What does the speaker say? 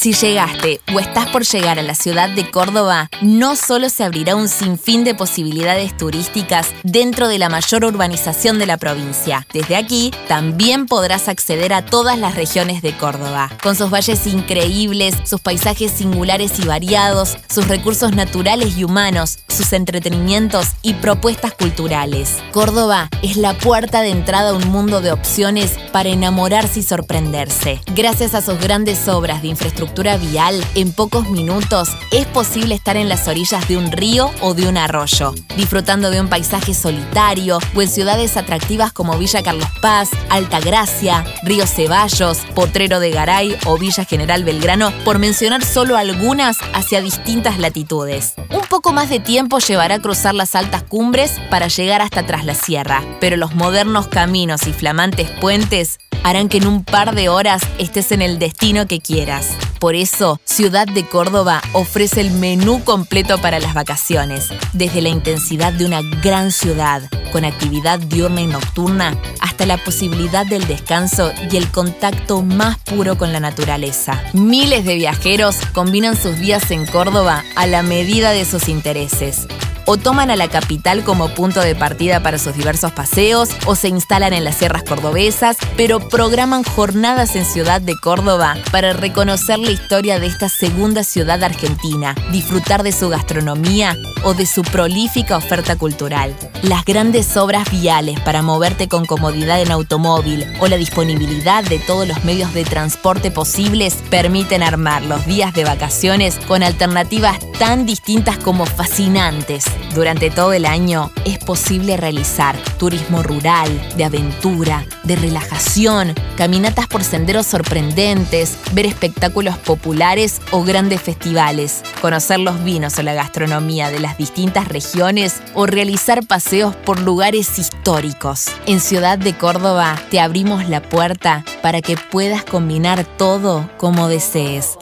Si llegaste o estás por llegar a la ciudad de Córdoba, no solo se abrirá un sinfín de posibilidades turísticas dentro de la mayor urbanización de la provincia. Desde aquí también podrás acceder a todas las regiones de Córdoba, con sus valles increíbles, sus paisajes singulares y variados, sus recursos naturales y humanos, sus entretenimientos y propuestas culturales. Córdoba es la puerta de entrada a un mundo de opciones para enamorarse y sorprenderse. Gracias a sus grandes obras de infraestructura vial, en pocos minutos es posible estar en las orillas de un río o de un arroyo, disfrutando de un paisaje solitario o en ciudades atractivas como Villa Carlos Paz, Altagracia, Río Ceballos, Potrero de Garay o Villa General Belgrano, por mencionar solo algunas hacia distintas latitudes. Un poco más de tiempo llevará a cruzar las altas cumbres para llegar hasta tras la sierra, pero los modernos caminos y flamantes puentes harán que en un par de horas estés en el destino que quieras. Por eso, Ciudad de Córdoba ofrece el menú completo para las vacaciones, desde la intensidad de una gran ciudad, con actividad diurna y nocturna, hasta la posibilidad del descanso y el contacto más puro con la naturaleza. Miles de viajeros combinan sus días en Córdoba a la medida de sus intereses o toman a la capital como punto de partida para sus diversos paseos o se instalan en las sierras cordobesas, pero programan jornadas en Ciudad de Córdoba para reconocer la historia de esta segunda ciudad argentina, disfrutar de su gastronomía o de su prolífica oferta cultural. Las grandes obras viales para moverte con comodidad en automóvil o la disponibilidad de todos los medios de transporte posibles permiten armar los días de vacaciones con alternativas tan distintas como fascinantes. Durante todo el año es posible realizar turismo rural, de aventura, de relajación, caminatas por senderos sorprendentes, ver espectáculos populares o grandes festivales, conocer los vinos o la gastronomía de las distintas regiones o realizar paseos por lugares históricos. En Ciudad de Córdoba te abrimos la puerta para que puedas combinar todo como desees.